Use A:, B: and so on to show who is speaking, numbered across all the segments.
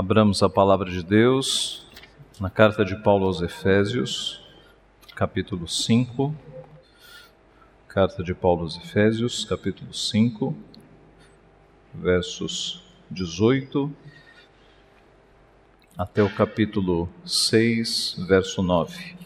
A: Abramos a palavra de Deus na carta de Paulo aos Efésios, capítulo 5. Carta de Paulo aos Efésios, capítulo 5, versos 18 até o capítulo 6, verso 9.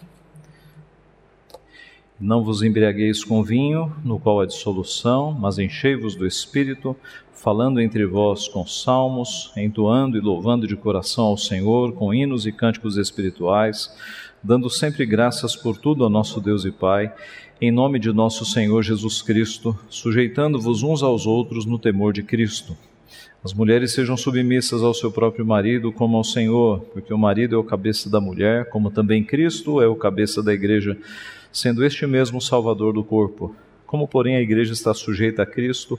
A: Não vos embriagueis com vinho, no qual há dissolução, mas enchei-vos do Espírito, falando entre vós com salmos, entoando e louvando de coração ao Senhor, com hinos e cânticos espirituais, dando sempre graças por tudo ao nosso Deus e Pai, em nome de nosso Senhor Jesus Cristo, sujeitando-vos uns aos outros no temor de Cristo. As mulheres sejam submissas ao seu próprio marido como ao Senhor, porque o marido é o cabeça da mulher, como também Cristo é o cabeça da igreja sendo este mesmo o Salvador do corpo. Como, porém, a igreja está sujeita a Cristo,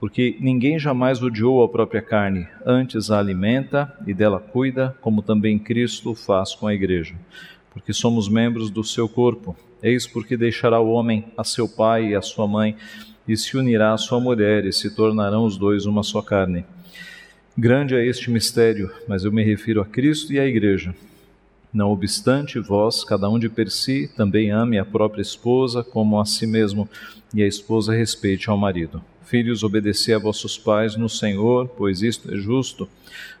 A: porque ninguém jamais odiou a própria carne, antes a alimenta e dela cuida, como também Cristo faz com a igreja. Porque somos membros do seu corpo. Eis porque deixará o homem a seu pai e a sua mãe, e se unirá à sua mulher, e se tornarão os dois uma só carne. Grande é este mistério, mas eu me refiro a Cristo e à igreja. Não obstante, vós, cada um de per si, também ame a própria esposa como a si mesmo, e a esposa respeite ao marido. Filhos, obedecei a vossos pais no Senhor, pois isto é justo.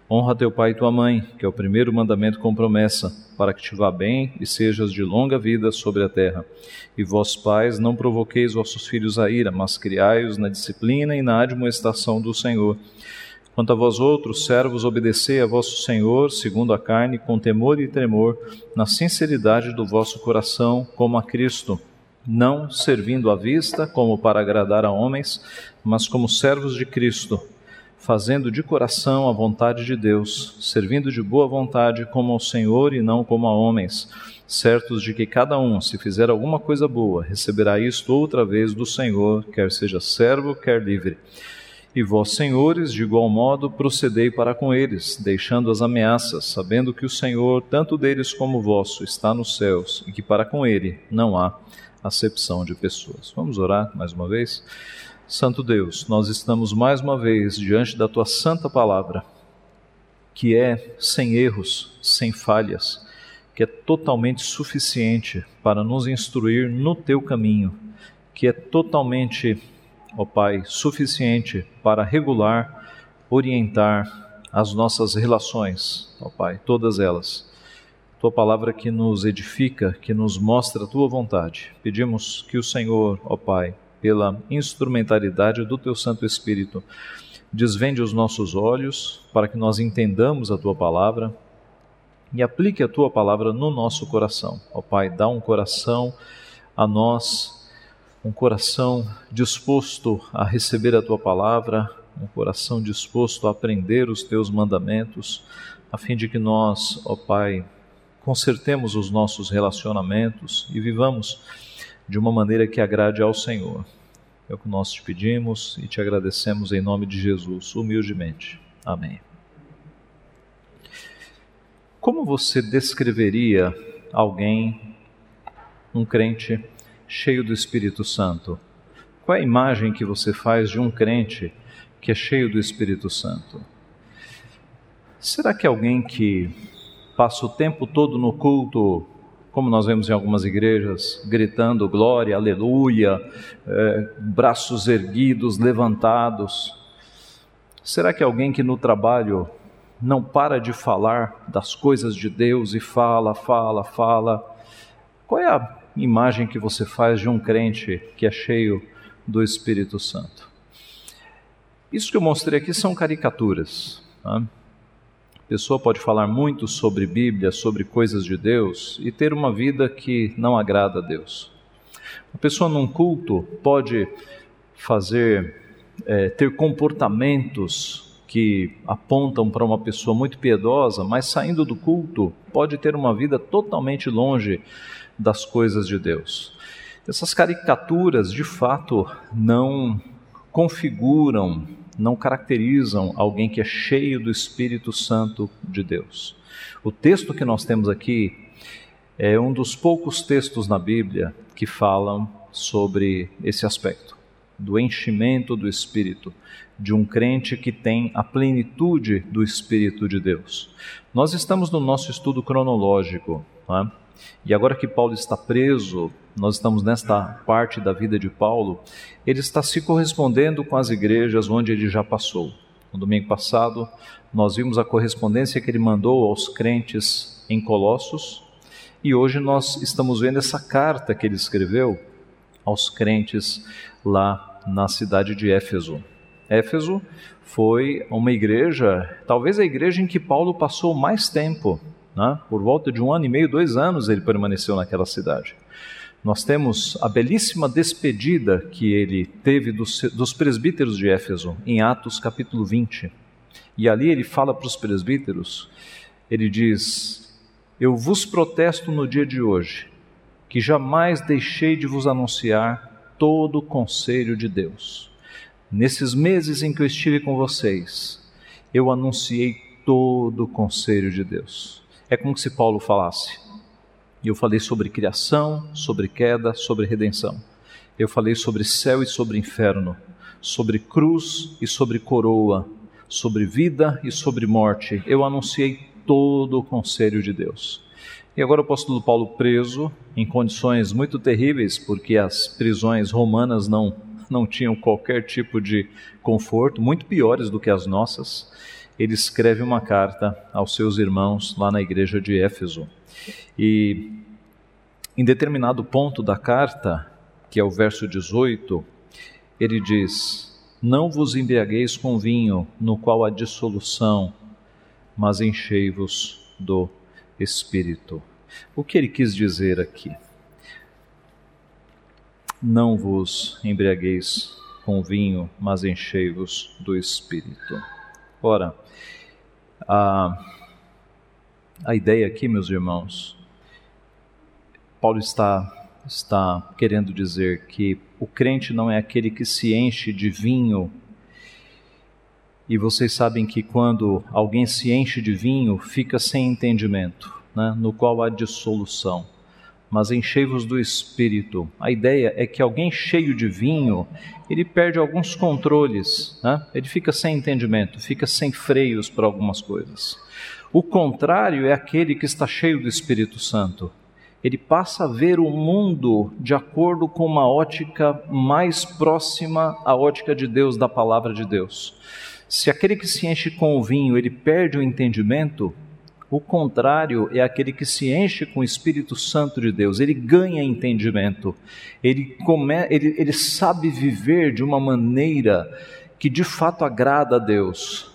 A: Honra teu pai e tua mãe, que é o primeiro mandamento com promessa, para que te vá bem e sejas de longa vida sobre a terra. E vós, pais, não provoqueis vossos filhos a ira, mas criai-os na disciplina e na admoestação do Senhor. Quanto a vós outros, servos, obedecei a vosso Senhor, segundo a carne, com temor e tremor, na sinceridade do vosso coração, como a Cristo, não servindo à vista, como para agradar a homens, mas como servos de Cristo, fazendo de coração a vontade de Deus, servindo de boa vontade como ao Senhor e não como a homens, certos de que cada um, se fizer alguma coisa boa, receberá isto outra vez do Senhor, quer seja servo, quer livre. E vós, senhores, de igual modo, procedei para com eles, deixando as ameaças, sabendo que o Senhor, tanto deles como vosso, está nos céus e que para com ele não há acepção de pessoas. Vamos orar mais uma vez? Santo Deus, nós estamos mais uma vez diante da tua santa palavra, que é sem erros, sem falhas, que é totalmente suficiente para nos instruir no teu caminho, que é totalmente ó Pai, suficiente para regular, orientar as nossas relações, ó Pai, todas elas. Tua palavra que nos edifica, que nos mostra a tua vontade. Pedimos que o Senhor, ó Pai, pela instrumentalidade do teu Santo Espírito, desvende os nossos olhos para que nós entendamos a tua palavra e aplique a tua palavra no nosso coração. Ó Pai, dá um coração a nós um coração disposto a receber a tua palavra, um coração disposto a aprender os teus mandamentos, a fim de que nós, ó Pai, consertemos os nossos relacionamentos e vivamos de uma maneira que agrade ao Senhor. É o que nós te pedimos e te agradecemos em nome de Jesus, humildemente. Amém. Como você descreveria alguém, um crente, cheio do Espírito Santo? Qual é a imagem que você faz de um crente que é cheio do Espírito Santo? Será que alguém que passa o tempo todo no culto, como nós vemos em algumas igrejas, gritando glória, aleluia, é, braços erguidos, levantados? Será que alguém que no trabalho não para de falar das coisas de Deus e fala, fala, fala? Qual é a imagem que você faz de um crente que é cheio do Espírito Santo. Isso que eu mostrei aqui são caricaturas. Tá? Pessoa pode falar muito sobre Bíblia, sobre coisas de Deus e ter uma vida que não agrada a Deus. A pessoa num culto pode fazer, é, ter comportamentos que apontam para uma pessoa muito piedosa, mas saindo do culto pode ter uma vida totalmente longe das coisas de Deus. Essas caricaturas, de fato, não configuram, não caracterizam alguém que é cheio do Espírito Santo de Deus. O texto que nós temos aqui é um dos poucos textos na Bíblia que falam sobre esse aspecto do enchimento do Espírito, de um crente que tem a plenitude do Espírito de Deus. Nós estamos no nosso estudo cronológico, é? E agora que Paulo está preso, nós estamos nesta parte da vida de Paulo, ele está se correspondendo com as igrejas onde ele já passou. No domingo passado, nós vimos a correspondência que ele mandou aos crentes em Colossos, e hoje nós estamos vendo essa carta que ele escreveu aos crentes lá na cidade de Éfeso. Éfeso foi uma igreja, talvez a igreja em que Paulo passou mais tempo, né? por volta de um ano e meio, dois anos ele permaneceu naquela cidade. Nós temos a belíssima despedida que ele teve dos, dos presbíteros de Éfeso, em Atos capítulo 20. E ali ele fala para os presbíteros, ele diz: Eu vos protesto no dia de hoje, que jamais deixei de vos anunciar todo o conselho de Deus. Nesses meses em que eu estive com vocês, eu anunciei todo o conselho de Deus. É como se Paulo falasse. Eu falei sobre criação, sobre queda, sobre redenção. Eu falei sobre céu e sobre inferno, sobre cruz e sobre coroa, sobre vida e sobre morte. Eu anunciei todo o conselho de Deus. E agora o apóstolo Paulo preso em condições muito terríveis, porque as prisões romanas não, não tinham qualquer tipo de conforto, muito piores do que as nossas. Ele escreve uma carta aos seus irmãos lá na igreja de Éfeso. E em determinado ponto da carta, que é o verso 18, ele diz: Não vos embriagueis com vinho, no qual há dissolução, mas enchei-vos do Espírito. O que ele quis dizer aqui? Não vos embriagueis com vinho, mas enchei-vos do Espírito. Ora, a, a ideia aqui, meus irmãos, Paulo está, está querendo dizer que o crente não é aquele que se enche de vinho e vocês sabem que quando alguém se enche de vinho, fica sem entendimento, né? no qual há dissolução. Mas enchei-vos do espírito. A ideia é que alguém cheio de vinho, ele perde alguns controles, né? ele fica sem entendimento, fica sem freios para algumas coisas. O contrário é aquele que está cheio do Espírito Santo. Ele passa a ver o mundo de acordo com uma ótica mais próxima à ótica de Deus, da palavra de Deus. Se aquele que se enche com o vinho, ele perde o entendimento, o contrário é aquele que se enche com o Espírito Santo de Deus, ele ganha entendimento, ele, come, ele, ele sabe viver de uma maneira que de fato agrada a Deus.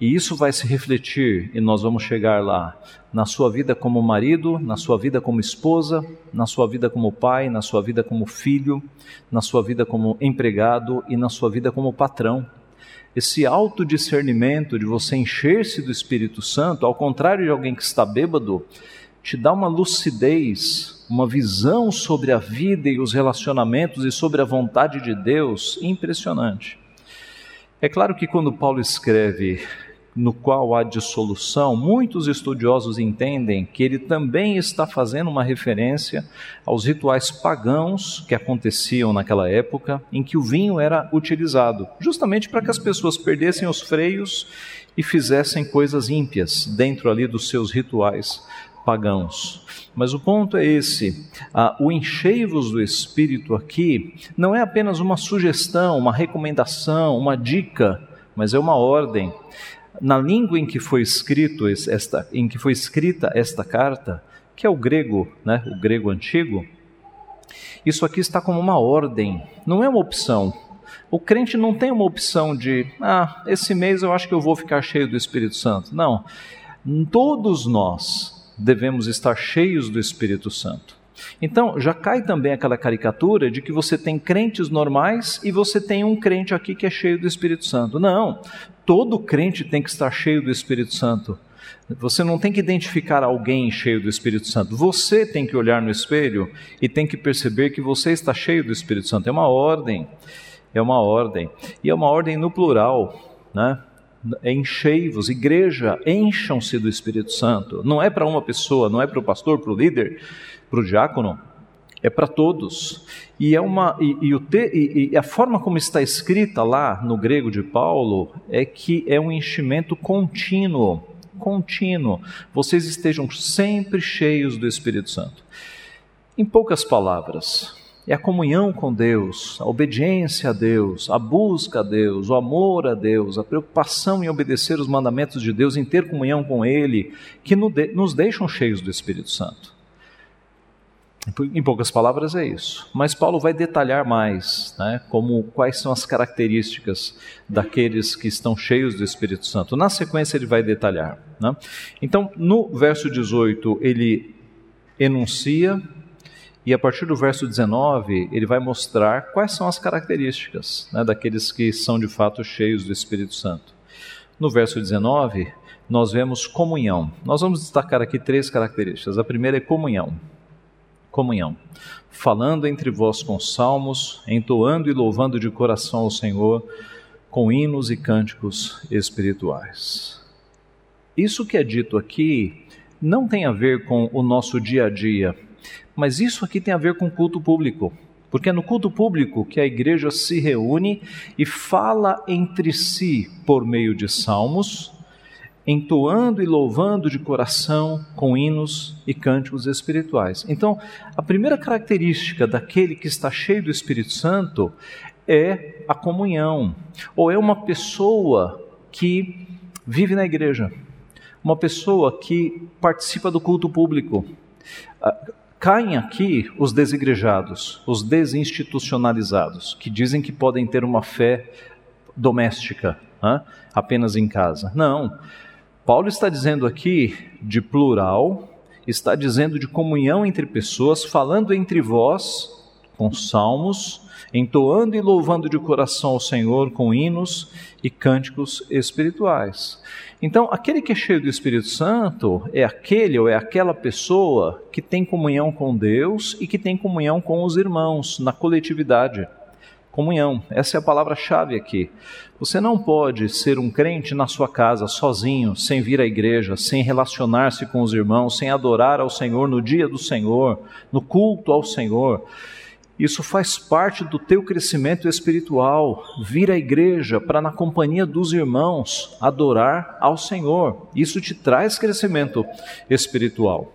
A: E isso vai se refletir, e nós vamos chegar lá, na sua vida como marido, na sua vida como esposa, na sua vida como pai, na sua vida como filho, na sua vida como empregado e na sua vida como patrão esse autodiscernimento de você encher-se do Espírito Santo, ao contrário de alguém que está bêbado, te dá uma lucidez, uma visão sobre a vida e os relacionamentos e sobre a vontade de Deus impressionante. É claro que quando Paulo escreve no qual há dissolução, muitos estudiosos entendem que ele também está fazendo uma referência aos rituais pagãos que aconteciam naquela época em que o vinho era utilizado, justamente para que as pessoas perdessem os freios e fizessem coisas ímpias dentro ali dos seus rituais pagãos. Mas o ponto é esse: ah, o enchei-vos do Espírito aqui não é apenas uma sugestão, uma recomendação, uma dica, mas é uma ordem na língua em que foi escrito esta, em que foi escrita esta carta, que é o grego, né, o grego antigo, isso aqui está como uma ordem, não é uma opção. O crente não tem uma opção de, ah, esse mês eu acho que eu vou ficar cheio do Espírito Santo. Não. Todos nós devemos estar cheios do Espírito Santo. Então, já cai também aquela caricatura de que você tem crentes normais e você tem um crente aqui que é cheio do Espírito Santo. Não, todo crente tem que estar cheio do Espírito Santo. Você não tem que identificar alguém cheio do Espírito Santo. Você tem que olhar no espelho e tem que perceber que você está cheio do Espírito Santo. É uma ordem. É uma ordem. E é uma ordem no plural, né? Enchei-vos, igreja, encham-se do Espírito Santo. Não é para uma pessoa, não é para o pastor, para o líder, para o diácono, é para todos. E, é uma, e, e, o te, e, a forma como está escrita lá no grego de Paulo é que é um enchimento contínuo. Contínuo. Vocês estejam sempre cheios do Espírito Santo. Em poucas palavras, é a comunhão com Deus, a obediência a Deus, a busca a Deus, o amor a Deus, a preocupação em obedecer os mandamentos de Deus, em ter comunhão com Ele, que nos deixam cheios do Espírito Santo. Em poucas palavras é isso. Mas Paulo vai detalhar mais, né, como quais são as características daqueles que estão cheios do Espírito Santo. Na sequência ele vai detalhar. Né? Então, no verso 18 ele enuncia e a partir do verso 19 ele vai mostrar quais são as características né, daqueles que são de fato cheios do Espírito Santo. No verso 19 nós vemos comunhão. Nós vamos destacar aqui três características. A primeira é comunhão comunhão, falando entre vós com salmos, entoando e louvando de coração ao Senhor com hinos e cânticos espirituais. Isso que é dito aqui não tem a ver com o nosso dia a dia, mas isso aqui tem a ver com culto público. Porque é no culto público que a igreja se reúne e fala entre si por meio de salmos, entoando e louvando de coração com hinos e cânticos espirituais. Então, a primeira característica daquele que está cheio do Espírito Santo é a comunhão, ou é uma pessoa que vive na igreja, uma pessoa que participa do culto público. Ah, caem aqui os desigrejados, os desinstitucionalizados, que dizem que podem ter uma fé doméstica, apenas em casa. Não. Paulo está dizendo aqui de plural, está dizendo de comunhão entre pessoas, falando entre vós com salmos, entoando e louvando de coração ao Senhor com hinos e cânticos espirituais. Então, aquele que é cheio do Espírito Santo é aquele ou é aquela pessoa que tem comunhão com Deus e que tem comunhão com os irmãos na coletividade comunhão. Essa é a palavra-chave aqui. Você não pode ser um crente na sua casa, sozinho, sem vir à igreja, sem relacionar-se com os irmãos, sem adorar ao Senhor no dia do Senhor, no culto ao Senhor. Isso faz parte do teu crescimento espiritual, vir à igreja para, na companhia dos irmãos, adorar ao Senhor. Isso te traz crescimento espiritual.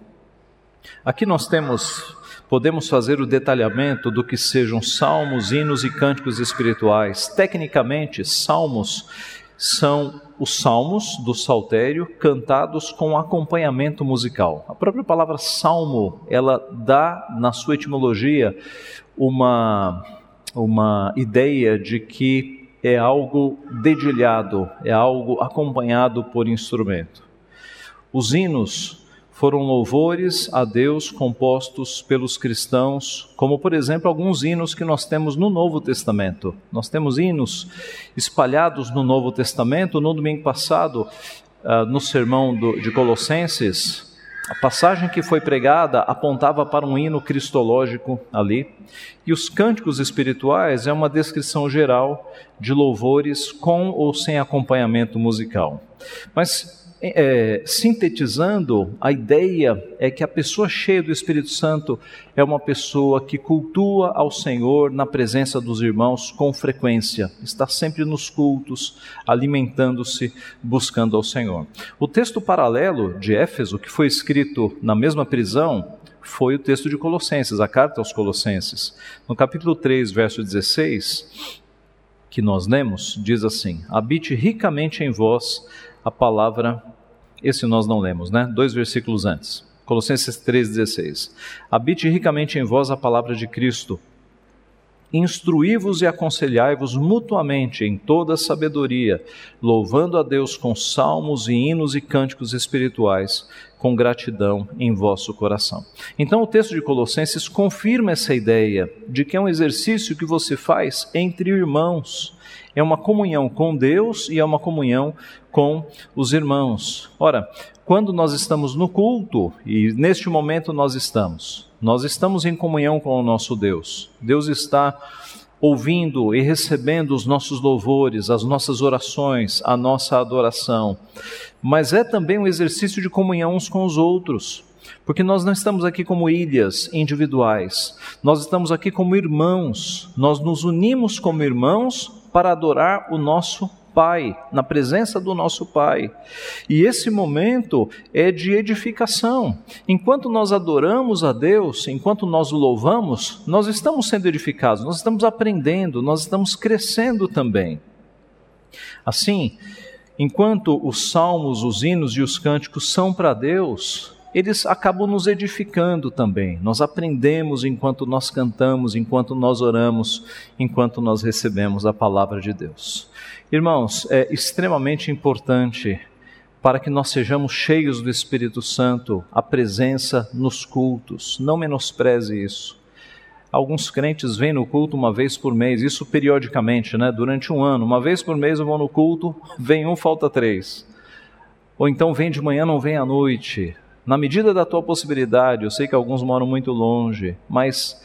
A: Aqui nós temos podemos fazer o detalhamento do que sejam salmos, hinos e cânticos espirituais. Tecnicamente, salmos são os salmos do saltério cantados com acompanhamento musical. A própria palavra salmo, ela dá na sua etimologia uma uma ideia de que é algo dedilhado, é algo acompanhado por instrumento. Os hinos foram louvores a Deus compostos pelos cristãos, como por exemplo alguns hinos que nós temos no Novo Testamento. Nós temos hinos espalhados no Novo Testamento. No domingo passado, uh, no sermão de Colossenses, a passagem que foi pregada apontava para um hino cristológico ali, e os cânticos espirituais é uma descrição geral de louvores com ou sem acompanhamento musical. Mas é, sintetizando, a ideia é que a pessoa cheia do Espírito Santo é uma pessoa que cultua ao Senhor na presença dos irmãos com frequência, está sempre nos cultos, alimentando-se, buscando ao Senhor. O texto paralelo de Éfeso, que foi escrito na mesma prisão, foi o texto de Colossenses, a carta aos Colossenses. No capítulo 3, verso 16, que nós lemos, diz assim: Habite ricamente em vós a palavra, esse nós não lemos, né? Dois versículos antes. Colossenses 3,16. Habite ricamente em vós a palavra de Cristo, Instruí-vos e aconselhai-vos mutuamente em toda sabedoria, louvando a Deus com salmos e hinos e cânticos espirituais, com gratidão em vosso coração. Então, o texto de Colossenses confirma essa ideia de que é um exercício que você faz entre irmãos. É uma comunhão com Deus e é uma comunhão com os irmãos. Ora, quando nós estamos no culto, e neste momento nós estamos, nós estamos em comunhão com o nosso Deus. Deus está ouvindo e recebendo os nossos louvores, as nossas orações, a nossa adoração. Mas é também um exercício de comunhão uns com os outros. Porque nós não estamos aqui como ilhas individuais, nós estamos aqui como irmãos, nós nos unimos como irmãos para adorar o nosso Pai, na presença do nosso Pai. E esse momento é de edificação. Enquanto nós adoramos a Deus, enquanto nós o louvamos, nós estamos sendo edificados, nós estamos aprendendo, nós estamos crescendo também. Assim, enquanto os salmos, os hinos e os cânticos são para Deus, eles acabam nos edificando também. Nós aprendemos enquanto nós cantamos, enquanto nós oramos, enquanto nós recebemos a palavra de Deus. Irmãos, é extremamente importante para que nós sejamos cheios do Espírito Santo, a presença nos cultos. Não menospreze isso. Alguns crentes vêm no culto uma vez por mês, isso periodicamente, né? durante um ano. Uma vez por mês eu vou no culto, vem um, falta três. Ou então vem de manhã, não vem à noite. Na medida da tua possibilidade, eu sei que alguns moram muito longe, mas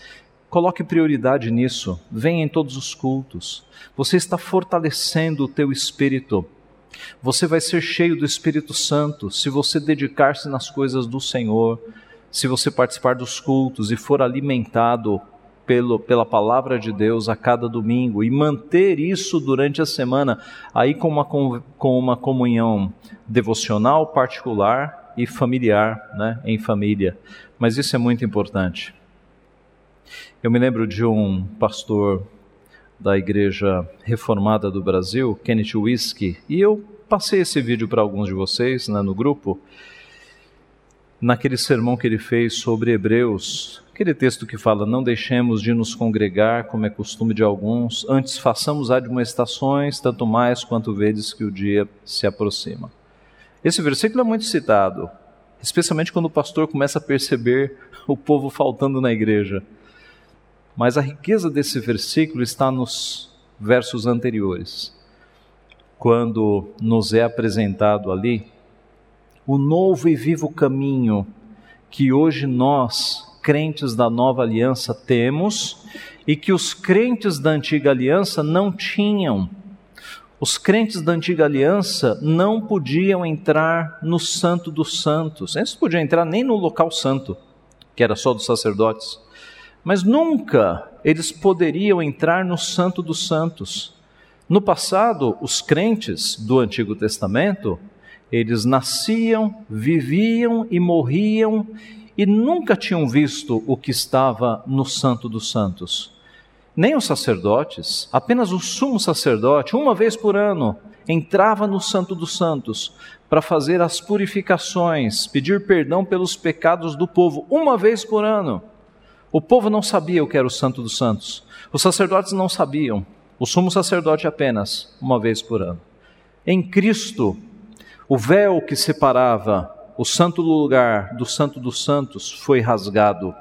A: Coloque prioridade nisso. Venha em todos os cultos. Você está fortalecendo o teu espírito. Você vai ser cheio do Espírito Santo se você dedicar-se nas coisas do Senhor, se você participar dos cultos e for alimentado pelo, pela palavra de Deus a cada domingo e manter isso durante a semana, aí com uma, com uma comunhão devocional particular e familiar, né, em família. Mas isso é muito importante. Eu me lembro de um pastor da Igreja Reformada do Brasil, Kenneth Whisky, e eu passei esse vídeo para alguns de vocês né, no grupo, naquele sermão que ele fez sobre Hebreus, aquele texto que fala: Não deixemos de nos congregar, como é costume de alguns, antes façamos admoestações, tanto mais quanto vedes que o dia se aproxima. Esse versículo é muito citado, especialmente quando o pastor começa a perceber o povo faltando na igreja. Mas a riqueza desse versículo está nos versos anteriores, quando nos é apresentado ali o novo e vivo caminho que hoje nós, crentes da nova aliança, temos e que os crentes da antiga aliança não tinham. Os crentes da antiga aliança não podiam entrar no Santo dos Santos, eles podiam entrar nem no local santo, que era só dos sacerdotes. Mas nunca eles poderiam entrar no Santo dos Santos. No passado, os crentes do Antigo Testamento, eles nasciam, viviam e morriam e nunca tinham visto o que estava no Santo dos Santos. Nem os sacerdotes, apenas o sumo sacerdote, uma vez por ano, entrava no Santo dos Santos para fazer as purificações, pedir perdão pelos pecados do povo, uma vez por ano. O povo não sabia o que era o Santo dos Santos. Os sacerdotes não sabiam. O sumo sacerdote apenas, uma vez por ano. Em Cristo, o véu que separava o santo lugar do Santo dos Santos foi rasgado,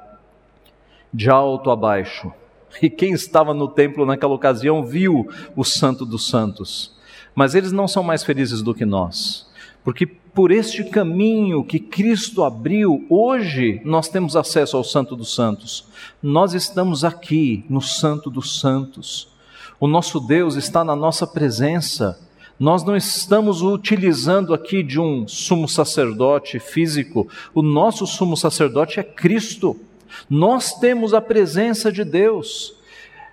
A: de alto a baixo. E quem estava no templo naquela ocasião viu o Santo dos Santos. Mas eles não são mais felizes do que nós, porque por este caminho que Cristo abriu, hoje nós temos acesso ao Santo dos Santos. Nós estamos aqui no Santo dos Santos. O nosso Deus está na nossa presença. Nós não estamos utilizando aqui de um sumo sacerdote físico. O nosso sumo sacerdote é Cristo. Nós temos a presença de Deus.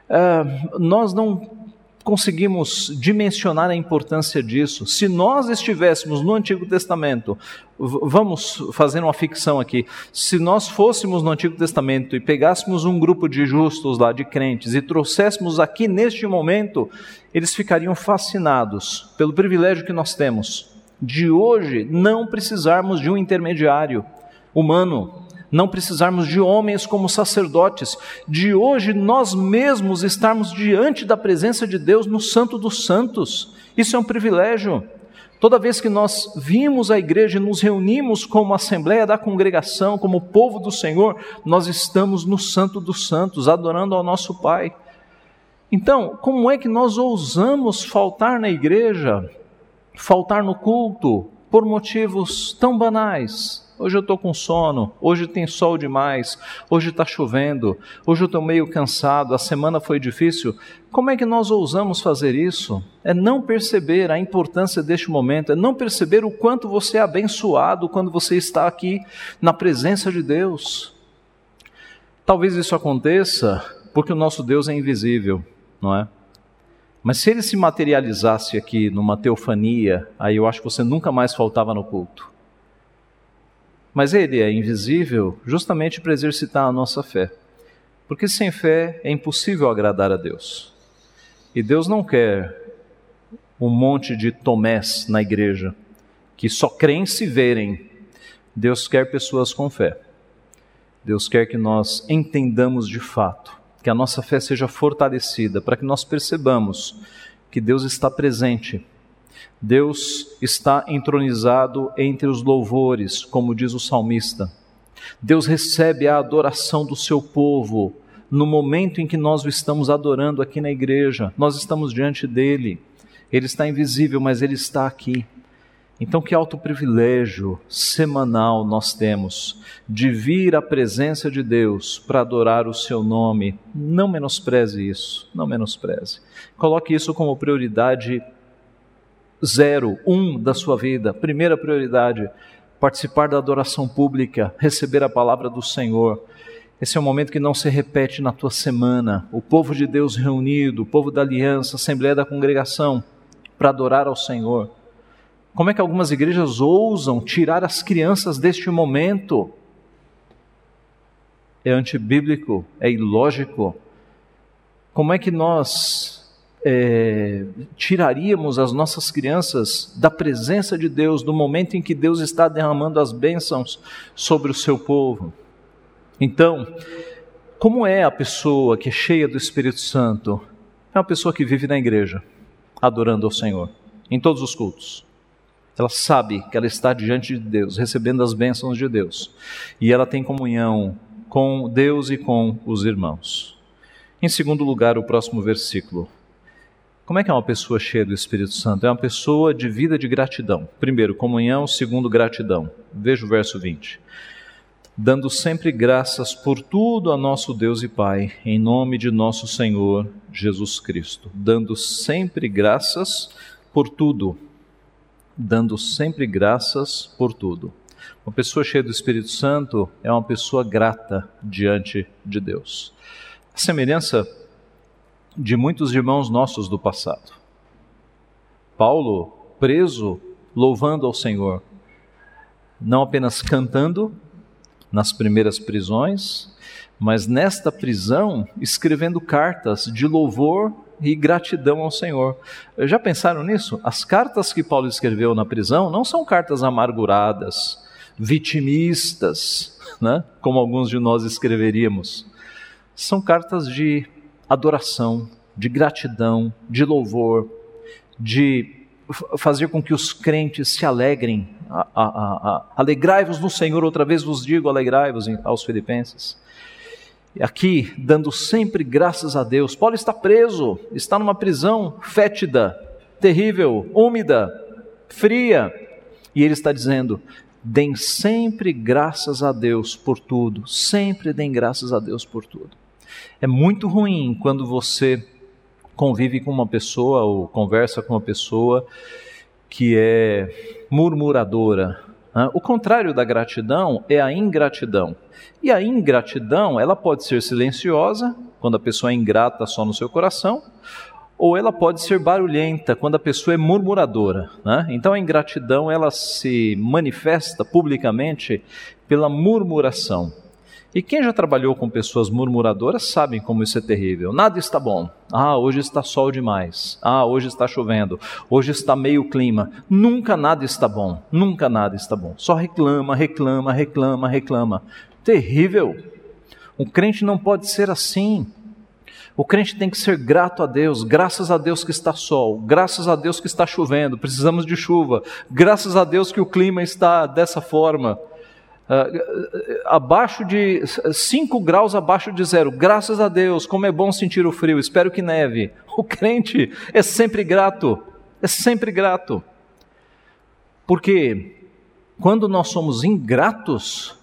A: Uh, nós não conseguimos dimensionar a importância disso. Se nós estivéssemos no Antigo Testamento, vamos fazer uma ficção aqui, se nós fôssemos no Antigo Testamento e pegássemos um grupo de justos lá, de crentes, e trouxéssemos aqui neste momento, eles ficariam fascinados pelo privilégio que nós temos de hoje não precisarmos de um intermediário humano não precisarmos de homens como sacerdotes, de hoje nós mesmos estarmos diante da presença de Deus no Santo dos Santos. Isso é um privilégio. Toda vez que nós vimos a igreja e nos reunimos como assembleia da congregação, como povo do Senhor, nós estamos no Santo dos Santos, adorando ao nosso Pai. Então, como é que nós ousamos faltar na igreja, faltar no culto, por motivos tão banais? Hoje eu estou com sono, hoje tem sol demais, hoje está chovendo, hoje eu estou meio cansado, a semana foi difícil. Como é que nós ousamos fazer isso? É não perceber a importância deste momento, é não perceber o quanto você é abençoado quando você está aqui na presença de Deus. Talvez isso aconteça porque o nosso Deus é invisível, não é? Mas se ele se materializasse aqui numa teofania, aí eu acho que você nunca mais faltava no culto. Mas ele é invisível justamente para exercitar a nossa fé. Porque sem fé é impossível agradar a Deus. E Deus não quer um monte de tomés na igreja que só creem se verem. Deus quer pessoas com fé. Deus quer que nós entendamos de fato, que a nossa fé seja fortalecida, para que nós percebamos que Deus está presente Deus está entronizado entre os louvores, como diz o salmista. Deus recebe a adoração do seu povo no momento em que nós o estamos adorando aqui na igreja. Nós estamos diante dele. Ele está invisível, mas ele está aqui. Então, que alto privilégio semanal nós temos de vir à presença de Deus para adorar o seu nome. Não menospreze isso, não menospreze. Coloque isso como prioridade zero, um da sua vida. Primeira prioridade, participar da adoração pública, receber a palavra do Senhor. Esse é um momento que não se repete na tua semana. O povo de Deus reunido, o povo da aliança, a assembleia da congregação, para adorar ao Senhor. Como é que algumas igrejas ousam tirar as crianças deste momento? É antibíblico, é ilógico. Como é que nós é, tiraríamos as nossas crianças da presença de Deus, do momento em que Deus está derramando as bênçãos sobre o seu povo. Então, como é a pessoa que é cheia do Espírito Santo? É uma pessoa que vive na igreja, adorando ao Senhor, em todos os cultos. Ela sabe que ela está diante de Deus, recebendo as bênçãos de Deus, e ela tem comunhão com Deus e com os irmãos. Em segundo lugar, o próximo versículo. Como é que é uma pessoa cheia do Espírito Santo? É uma pessoa de vida de gratidão. Primeiro, comunhão. Segundo, gratidão. Veja o verso 20. Dando sempre graças por tudo a nosso Deus e Pai, em nome de nosso Senhor Jesus Cristo. Dando sempre graças por tudo. Dando sempre graças por tudo. Uma pessoa cheia do Espírito Santo é uma pessoa grata diante de Deus. A semelhança de muitos irmãos nossos do passado. Paulo, preso, louvando ao Senhor, não apenas cantando nas primeiras prisões, mas nesta prisão escrevendo cartas de louvor e gratidão ao Senhor. Já pensaram nisso? As cartas que Paulo escreveu na prisão não são cartas amarguradas, vitimistas, né? como alguns de nós escreveríamos. São cartas de adoração, de gratidão, de louvor, de fazer com que os crentes se alegrem. Alegrai-vos no Senhor, outra vez vos digo, alegrai-vos aos filipenses. Aqui, dando sempre graças a Deus. Paulo está preso, está numa prisão fétida, terrível, úmida, fria. E ele está dizendo: deem sempre graças a Deus por tudo, sempre deem graças a Deus por tudo. É muito ruim quando você convive com uma pessoa ou conversa com uma pessoa que é murmuradora. Né? O contrário da gratidão é a ingratidão. E a ingratidão, ela pode ser silenciosa, quando a pessoa é ingrata só no seu coração, ou ela pode ser barulhenta, quando a pessoa é murmuradora. Né? Então a ingratidão, ela se manifesta publicamente pela murmuração. E quem já trabalhou com pessoas murmuradoras sabe como isso é terrível. Nada está bom. Ah, hoje está sol demais. Ah, hoje está chovendo. Hoje está meio clima. Nunca nada está bom. Nunca nada está bom. Só reclama, reclama, reclama, reclama. terrível. Um crente não pode ser assim. O crente tem que ser grato a Deus, graças a Deus que está sol, graças a Deus que está chovendo, precisamos de chuva, graças a Deus que o clima está dessa forma. Uh, abaixo de 5 graus abaixo de zero, graças a Deus, como é bom sentir o frio, espero que neve. O crente é sempre grato, é sempre grato. Porque quando nós somos ingratos,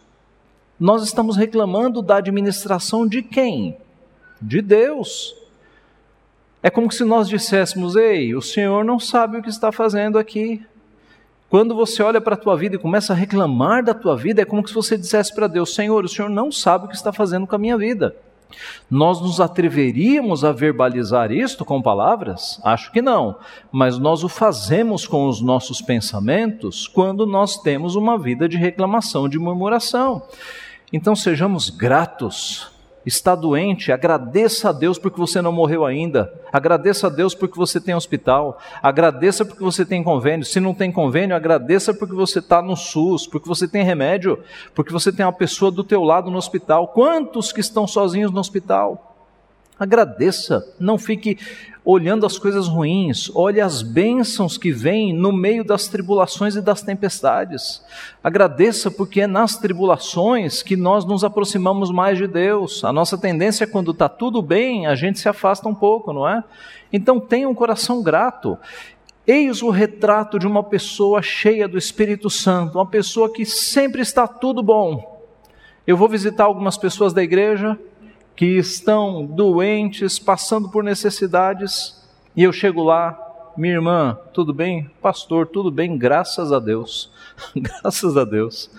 A: nós estamos reclamando da administração de quem? de Deus. É como se nós disséssemos: Ei, o Senhor não sabe o que está fazendo aqui. Quando você olha para a tua vida e começa a reclamar da tua vida, é como se você dissesse para Deus: Senhor, o Senhor não sabe o que está fazendo com a minha vida. Nós nos atreveríamos a verbalizar isto com palavras? Acho que não, mas nós o fazemos com os nossos pensamentos quando nós temos uma vida de reclamação, de murmuração. Então sejamos gratos está doente, agradeça a Deus porque você não morreu ainda. Agradeça a Deus porque você tem hospital. Agradeça porque você tem convênio. Se não tem convênio, agradeça porque você está no SUS, porque você tem remédio, porque você tem uma pessoa do teu lado no hospital. Quantos que estão sozinhos no hospital? Agradeça, não fique olhando as coisas ruins, olhe as bênçãos que vêm no meio das tribulações e das tempestades. Agradeça, porque é nas tribulações que nós nos aproximamos mais de Deus. A nossa tendência é quando está tudo bem, a gente se afasta um pouco, não é? Então tenha um coração grato. Eis o retrato de uma pessoa cheia do Espírito Santo, uma pessoa que sempre está tudo bom. Eu vou visitar algumas pessoas da igreja, que estão doentes, passando por necessidades, e eu chego lá, minha irmã, tudo bem? Pastor, tudo bem, graças a Deus. graças a Deus.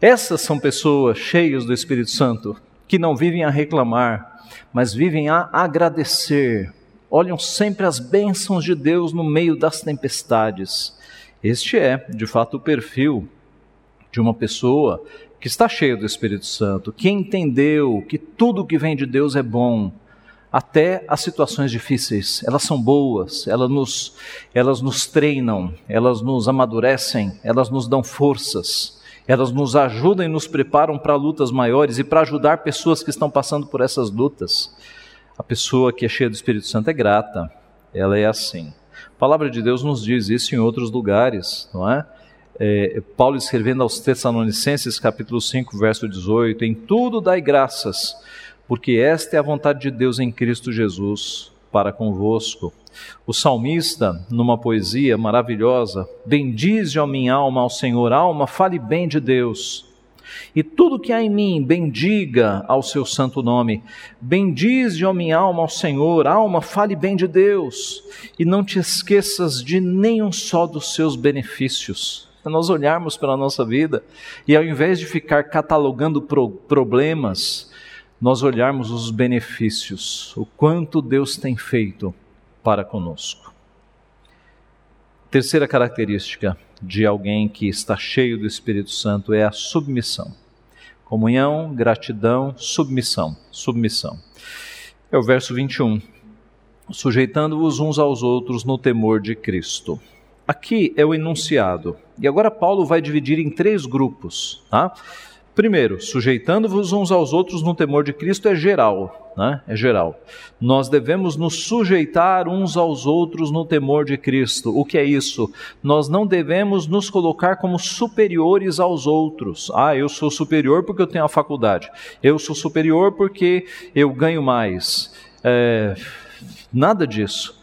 A: Essas são pessoas cheias do Espírito Santo, que não vivem a reclamar, mas vivem a agradecer. Olham sempre as bênçãos de Deus no meio das tempestades. Este é, de fato, o perfil de uma pessoa que está cheio do Espírito Santo, que entendeu que tudo que vem de Deus é bom, até as situações difíceis, elas são boas, elas nos, elas nos treinam, elas nos amadurecem, elas nos dão forças, elas nos ajudam e nos preparam para lutas maiores e para ajudar pessoas que estão passando por essas lutas. A pessoa que é cheia do Espírito Santo é grata, ela é assim. A palavra de Deus nos diz isso em outros lugares, não é? É, Paulo escrevendo aos Tessalonicenses, capítulo 5, verso 18: Em tudo dai graças, porque esta é a vontade de Deus em Cristo Jesus para convosco. O salmista, numa poesia maravilhosa, bendize, a minha alma, ao Senhor, alma, fale bem de Deus. E tudo que há em mim, bendiga ao seu santo nome. Bendize, ó minha alma, ao Senhor, alma, fale bem de Deus. E não te esqueças de nenhum só dos seus benefícios nós olharmos para a nossa vida e ao invés de ficar catalogando pro problemas, nós olharmos os benefícios, o quanto Deus tem feito para conosco. Terceira característica de alguém que está cheio do Espírito Santo é a submissão. Comunhão, gratidão, submissão. Submissão. É o verso 21. Sujeitando-vos uns aos outros no temor de Cristo. Aqui é o enunciado. E agora Paulo vai dividir em três grupos. Tá? Primeiro, sujeitando-vos uns aos outros no temor de Cristo é geral, né? É geral. Nós devemos nos sujeitar uns aos outros no temor de Cristo. O que é isso? Nós não devemos nos colocar como superiores aos outros. Ah, eu sou superior porque eu tenho a faculdade. Eu sou superior porque eu ganho mais. É, nada disso.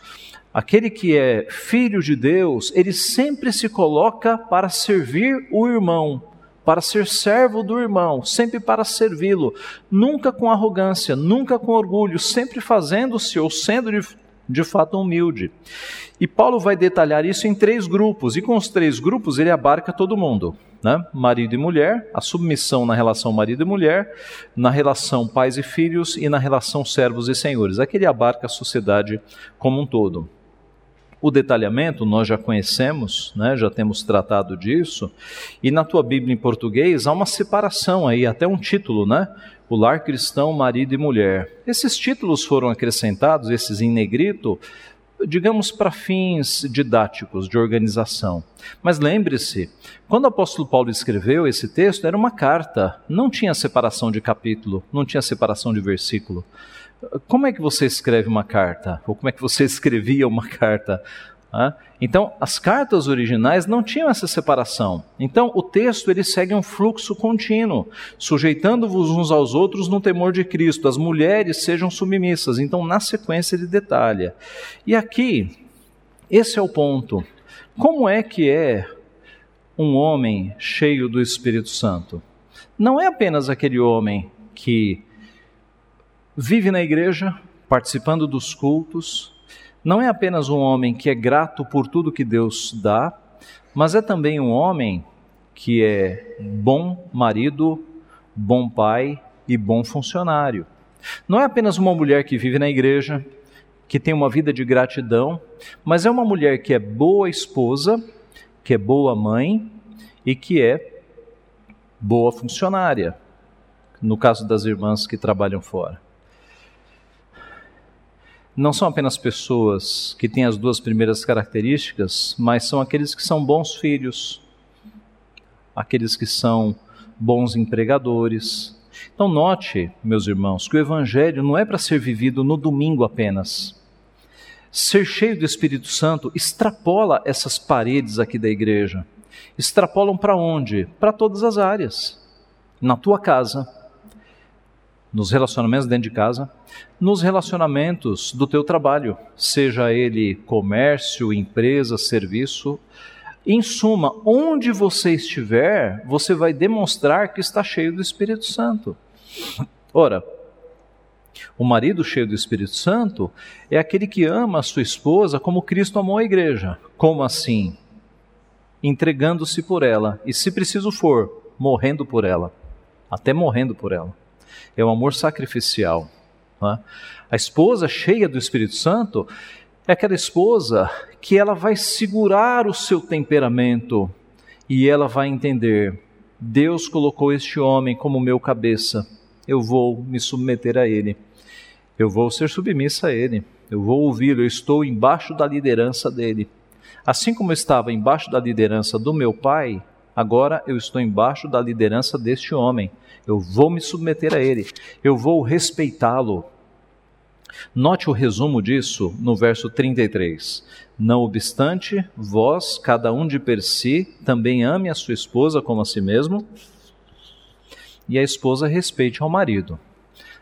A: Aquele que é filho de Deus, ele sempre se coloca para servir o irmão, para ser servo do irmão, sempre para servi-lo, nunca com arrogância, nunca com orgulho, sempre fazendo-se ou sendo de, de fato humilde. E Paulo vai detalhar isso em três grupos, e com os três grupos ele abarca todo mundo. Né? Marido e mulher, a submissão na relação marido e mulher, na relação pais e filhos e na relação servos e senhores. Aqui ele abarca a sociedade como um todo. O detalhamento nós já conhecemos, né? já temos tratado disso, e na tua Bíblia em português há uma separação aí, até um título, né? O lar cristão, marido e mulher. Esses títulos foram acrescentados, esses em negrito, digamos, para fins didáticos, de organização. Mas lembre-se, quando o apóstolo Paulo escreveu esse texto, era uma carta, não tinha separação de capítulo, não tinha separação de versículo. Como é que você escreve uma carta? Ou como é que você escrevia uma carta? Então, as cartas originais não tinham essa separação. Então, o texto ele segue um fluxo contínuo, sujeitando-vos uns aos outros no temor de Cristo. As mulheres sejam submissas. Então, na sequência, ele detalha. E aqui, esse é o ponto. Como é que é um homem cheio do Espírito Santo? Não é apenas aquele homem que vive na igreja, participando dos cultos, não é apenas um homem que é grato por tudo que Deus dá, mas é também um homem que é bom marido, bom pai e bom funcionário. Não é apenas uma mulher que vive na igreja, que tem uma vida de gratidão, mas é uma mulher que é boa esposa, que é boa mãe e que é boa funcionária, no caso das irmãs que trabalham fora não são apenas pessoas que têm as duas primeiras características, mas são aqueles que são bons filhos, aqueles que são bons empregadores. Então, note, meus irmãos, que o Evangelho não é para ser vivido no domingo apenas. Ser cheio do Espírito Santo extrapola essas paredes aqui da igreja. Extrapolam para onde? Para todas as áreas. Na tua casa, nos relacionamentos dentro de casa, nos relacionamentos do teu trabalho, seja ele comércio, empresa, serviço. Em suma, onde você estiver, você vai demonstrar que está cheio do Espírito Santo. Ora, o marido cheio do Espírito Santo é aquele que ama a sua esposa como Cristo amou a igreja. Como assim? Entregando-se por ela e, se preciso for, morrendo por ela, até morrendo por ela é o amor sacrificial. É? A esposa cheia do Espírito Santo é aquela esposa que ela vai segurar o seu temperamento e ela vai entender: Deus colocou este homem como meu cabeça, eu vou me submeter a ele, eu vou ser submissa a ele, eu vou ouvi-lo, eu estou embaixo da liderança dele. Assim como eu estava embaixo da liderança do meu pai, agora eu estou embaixo da liderança deste homem eu vou me submeter a ele, eu vou respeitá-lo. Note o resumo disso no verso 33. Não obstante, vós, cada um de per si, também ame a sua esposa como a si mesmo, e a esposa respeite ao marido.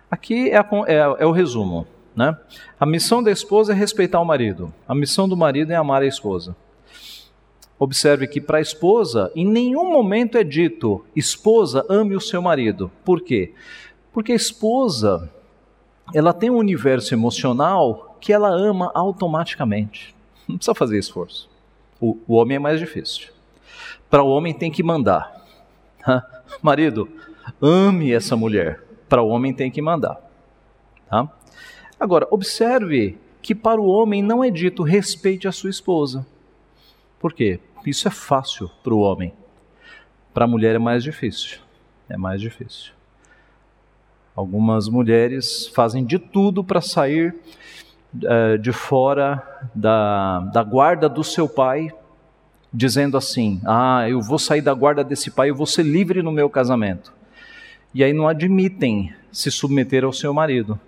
A: Aqui é, a, é, é o resumo. Né? A missão da esposa é respeitar o marido, a missão do marido é amar a esposa. Observe que para a esposa, em nenhum momento é dito, esposa, ame o seu marido. Por quê? Porque a esposa, ela tem um universo emocional que ela ama automaticamente. Não precisa fazer esforço. O, o homem é mais difícil. Para o homem tem que mandar. Marido, ame essa mulher. Para o homem tem que mandar. Tá? Agora, observe que para o homem não é dito respeite a sua esposa. Por quê? Isso é fácil para o homem. Para a mulher é mais difícil. É mais difícil. Algumas mulheres fazem de tudo para sair uh, de fora da, da guarda do seu pai, dizendo assim: Ah, eu vou sair da guarda desse pai, eu vou ser livre no meu casamento. E aí não admitem se submeter ao seu marido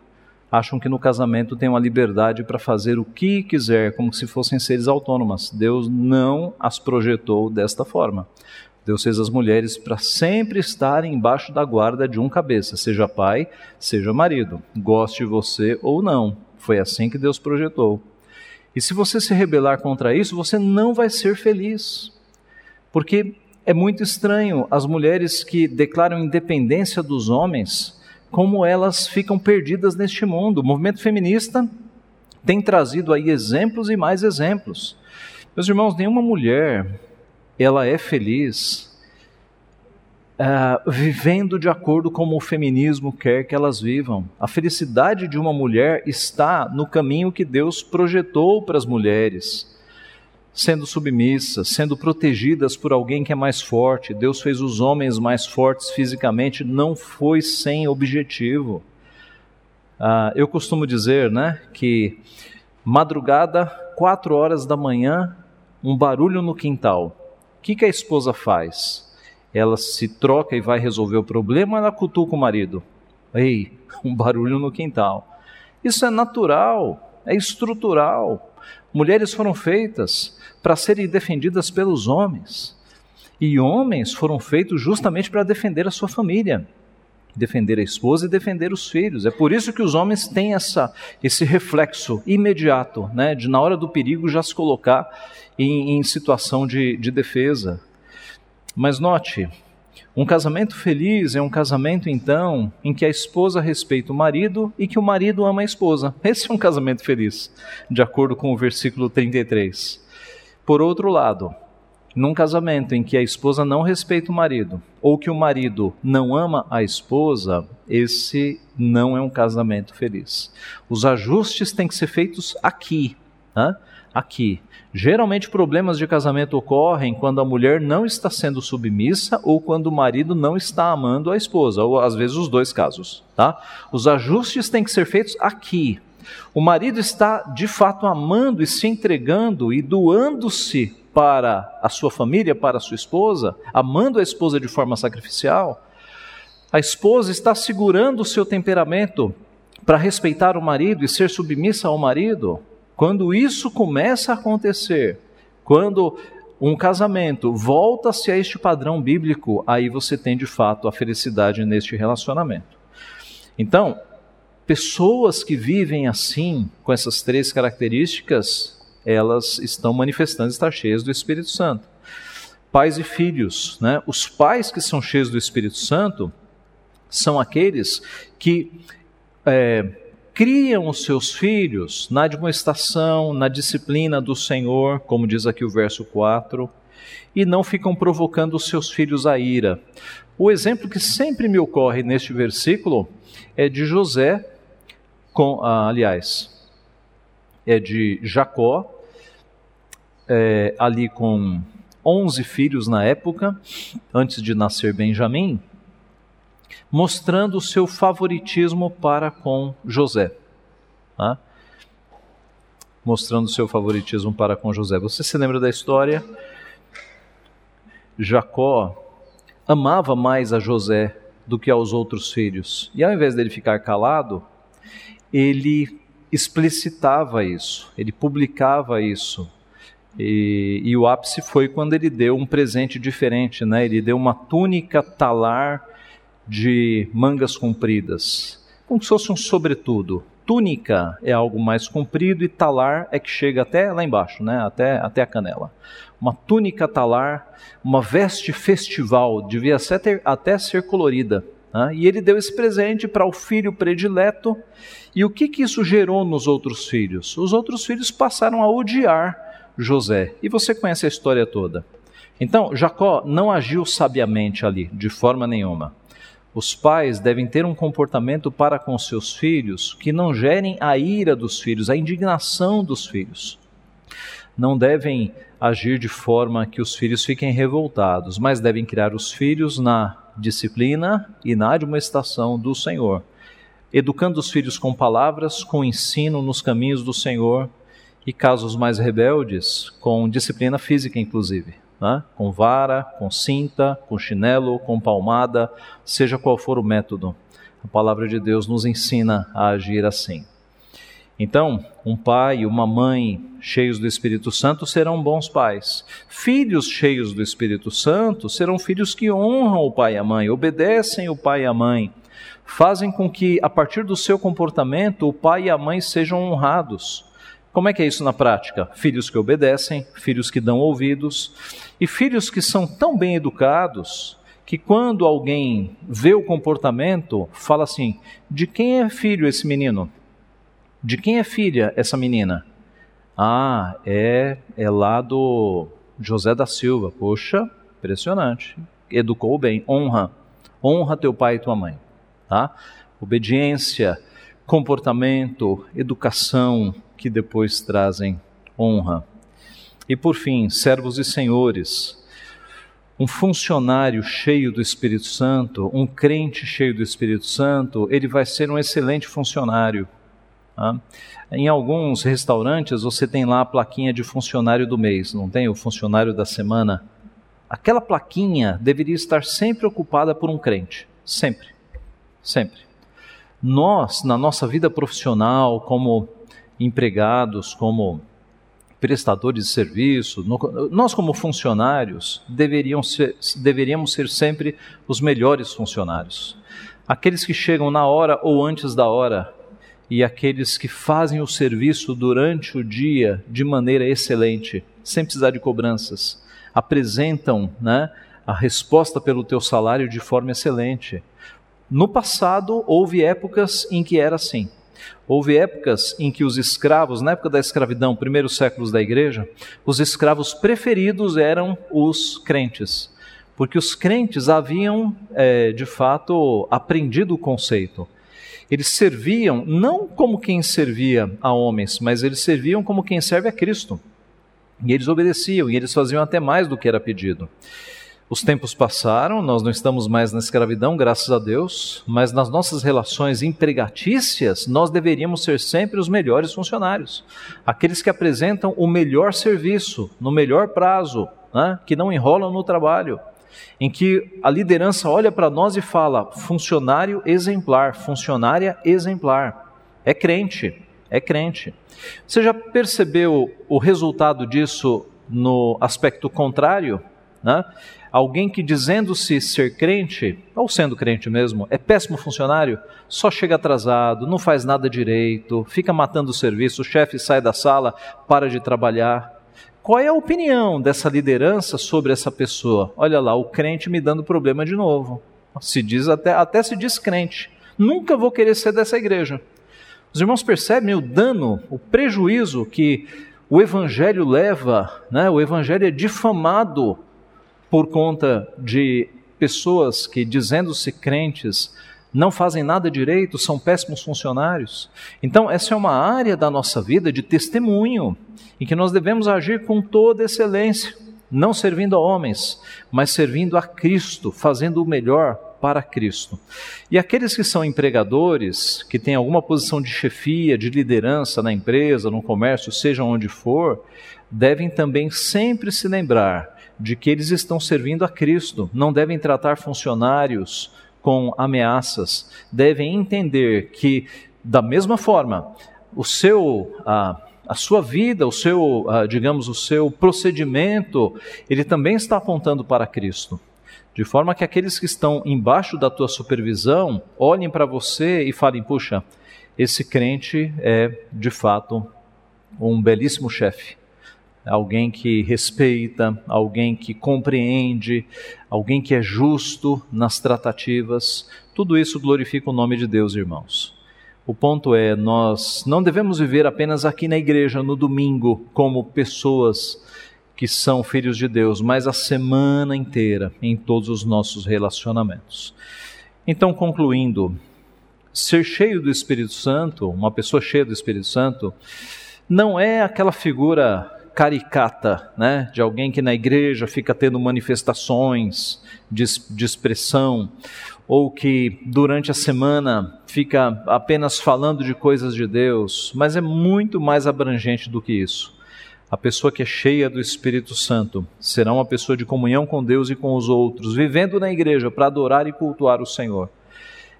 A: acham que no casamento tem uma liberdade para fazer o que quiser, como se fossem seres autônomas. Deus não as projetou desta forma. Deus fez as mulheres para sempre estarem embaixo da guarda de um cabeça, seja pai, seja marido, goste você ou não. Foi assim que Deus projetou. E se você se rebelar contra isso, você não vai ser feliz. Porque é muito estranho as mulheres que declaram independência dos homens como elas ficam perdidas neste mundo. O movimento feminista tem trazido aí exemplos e mais exemplos. Meus irmãos, nenhuma mulher ela é feliz uh, vivendo de acordo como o feminismo quer que elas vivam. A felicidade de uma mulher está no caminho que Deus projetou para as mulheres sendo submissas, sendo protegidas por alguém que é mais forte. Deus fez os homens mais fortes fisicamente, não foi sem objetivo. Ah, eu costumo dizer né, que Madrugada, quatro horas da manhã, um barulho no quintal. O que, que a esposa faz? Ela se troca e vai resolver o problema, ela cutuca o marido. Ei, um barulho no quintal. Isso é natural, é estrutural. Mulheres foram feitas para serem defendidas pelos homens. E homens foram feitos justamente para defender a sua família defender a esposa e defender os filhos. É por isso que os homens têm essa, esse reflexo imediato, né, de na hora do perigo já se colocar em, em situação de, de defesa. Mas note, um casamento feliz é um casamento, então, em que a esposa respeita o marido e que o marido ama a esposa. Esse é um casamento feliz, de acordo com o versículo 33. Por outro lado, num casamento em que a esposa não respeita o marido, ou que o marido não ama a esposa, esse não é um casamento feliz. Os ajustes têm que ser feitos aqui, né? Aqui. Geralmente problemas de casamento ocorrem quando a mulher não está sendo submissa ou quando o marido não está amando a esposa, ou às vezes os dois casos, tá? Os ajustes têm que ser feitos aqui. O marido está de fato amando e se entregando e doando-se para a sua família, para a sua esposa, amando a esposa de forma sacrificial, a esposa está segurando o seu temperamento para respeitar o marido e ser submissa ao marido. Quando isso começa a acontecer, quando um casamento volta-se a este padrão bíblico, aí você tem de fato a felicidade neste relacionamento. Então, pessoas que vivem assim, com essas três características, elas estão manifestando estar cheias do Espírito Santo. Pais e filhos, né? Os pais que são cheios do Espírito Santo são aqueles que é, criam os seus filhos na admoestação, na disciplina do Senhor, como diz aqui o verso 4, e não ficam provocando os seus filhos a ira. O exemplo que sempre me ocorre neste versículo é de José, com, ah, aliás, é de Jacó, é, ali com 11 filhos na época, antes de nascer Benjamim, mostrando o seu favoritismo para com José. Tá? Mostrando o seu favoritismo para com José. Você se lembra da história? Jacó amava mais a José do que aos outros filhos. E ao invés dele ficar calado, ele explicitava isso, ele publicava isso. E, e, o ápice foi quando ele deu um presente diferente, né? Ele deu uma túnica talar de mangas compridas, como se fosse um sobretudo. Túnica é algo mais comprido e talar é que chega até lá embaixo, né? Até, até a canela. Uma túnica talar, uma veste festival, devia até, até ser colorida. Né? E ele deu esse presente para o filho predileto. E o que, que isso gerou nos outros filhos? Os outros filhos passaram a odiar José. E você conhece a história toda. Então, Jacó não agiu sabiamente ali, de forma nenhuma. Os pais devem ter um comportamento para com seus filhos que não gerem a ira dos filhos, a indignação dos filhos. Não devem agir de forma que os filhos fiquem revoltados, mas devem criar os filhos na disciplina e na admoestação do Senhor, educando os filhos com palavras, com ensino nos caminhos do Senhor e casos mais rebeldes, com disciplina física, inclusive, né? com vara, com cinta, com chinelo, com palmada, seja qual for o método. A palavra de Deus nos ensina a agir assim. Então, um pai e uma mãe cheios do Espírito Santo serão bons pais. Filhos cheios do Espírito Santo serão filhos que honram o pai e a mãe, obedecem o pai e a mãe, fazem com que, a partir do seu comportamento, o pai e a mãe sejam honrados. Como é que é isso na prática? Filhos que obedecem, filhos que dão ouvidos, e filhos que são tão bem educados que quando alguém vê o comportamento, fala assim: de quem é filho esse menino? De quem é filha essa menina? Ah, é, é lá do José da Silva. Poxa, impressionante. Educou bem. Honra. Honra teu pai e tua mãe. Tá? Obediência, comportamento, educação, que depois trazem honra. E por fim, servos e senhores. Um funcionário cheio do Espírito Santo, um crente cheio do Espírito Santo, ele vai ser um excelente funcionário Tá? Em alguns restaurantes você tem lá a plaquinha de funcionário do mês, não tem o funcionário da semana? Aquela plaquinha deveria estar sempre ocupada por um crente, sempre, sempre. Nós, na nossa vida profissional, como empregados, como prestadores de serviço, nós como funcionários ser, deveríamos ser sempre os melhores funcionários. Aqueles que chegam na hora ou antes da hora e aqueles que fazem o serviço durante o dia de maneira excelente, sem precisar de cobranças, apresentam né, a resposta pelo teu salário de forma excelente. No passado houve épocas em que era assim. Houve épocas em que os escravos, na época da escravidão, primeiros séculos da igreja, os escravos preferidos eram os crentes, porque os crentes haviam, é, de fato, aprendido o conceito. Eles serviam não como quem servia a homens, mas eles serviam como quem serve a Cristo. E eles obedeciam, e eles faziam até mais do que era pedido. Os tempos passaram, nós não estamos mais na escravidão, graças a Deus, mas nas nossas relações empregatícias, nós deveríamos ser sempre os melhores funcionários, aqueles que apresentam o melhor serviço, no melhor prazo, né? que não enrolam no trabalho, em que a liderança olha para nós e fala: funcionário exemplar, funcionária exemplar, é crente, é crente. Você já percebeu o resultado disso no aspecto contrário? Né? Alguém que dizendo-se ser crente, ou sendo crente mesmo, é péssimo funcionário, só chega atrasado, não faz nada direito, fica matando o serviço, o chefe sai da sala, para de trabalhar. Qual é a opinião dessa liderança sobre essa pessoa? Olha lá, o crente me dando problema de novo. Se diz até, até se diz crente. Nunca vou querer ser dessa igreja. Os irmãos percebem o dano, o prejuízo que o evangelho leva, né? O evangelho é difamado por conta de pessoas que, dizendo-se crentes, não fazem nada direito, são péssimos funcionários. Então, essa é uma área da nossa vida de testemunho, em que nós devemos agir com toda excelência, não servindo a homens, mas servindo a Cristo, fazendo o melhor para Cristo. E aqueles que são empregadores, que têm alguma posição de chefia, de liderança na empresa, no comércio, seja onde for, devem também sempre se lembrar de que eles estão servindo a Cristo, não devem tratar funcionários com ameaças, devem entender que, da mesma forma, o seu. A, a sua vida, o seu, digamos, o seu procedimento, ele também está apontando para Cristo. De forma que aqueles que estão embaixo da tua supervisão olhem para você e falem: puxa, esse crente é de fato um belíssimo chefe alguém que respeita, alguém que compreende, alguém que é justo nas tratativas. Tudo isso glorifica o nome de Deus, irmãos. O ponto é, nós não devemos viver apenas aqui na igreja no domingo como pessoas que são filhos de Deus, mas a semana inteira em todos os nossos relacionamentos. Então, concluindo, ser cheio do Espírito Santo, uma pessoa cheia do Espírito Santo, não é aquela figura caricata, né, de alguém que na igreja fica tendo manifestações de, de expressão, ou que durante a semana fica apenas falando de coisas de Deus, mas é muito mais abrangente do que isso. A pessoa que é cheia do Espírito Santo será uma pessoa de comunhão com Deus e com os outros, vivendo na igreja para adorar e cultuar o Senhor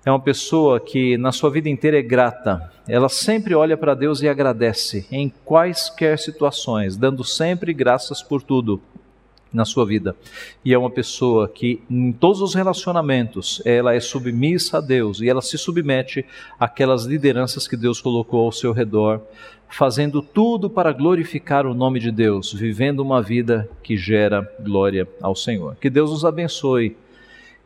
A: é uma pessoa que na sua vida inteira é grata. Ela sempre olha para Deus e agradece em quaisquer situações, dando sempre graças por tudo na sua vida. E é uma pessoa que em todos os relacionamentos, ela é submissa a Deus e ela se submete àquelas lideranças que Deus colocou ao seu redor, fazendo tudo para glorificar o nome de Deus, vivendo uma vida que gera glória ao Senhor. Que Deus nos abençoe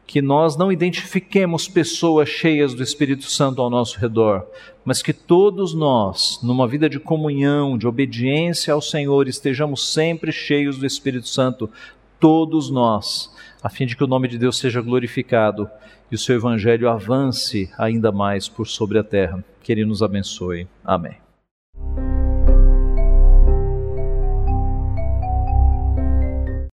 A: que nós não identifiquemos pessoas cheias do Espírito Santo ao nosso redor, mas que todos nós, numa vida de comunhão, de obediência ao Senhor, estejamos sempre cheios do Espírito Santo, todos nós, a fim de que o nome de Deus seja glorificado e o seu evangelho avance ainda mais por sobre a terra. Que ele nos abençoe. Amém.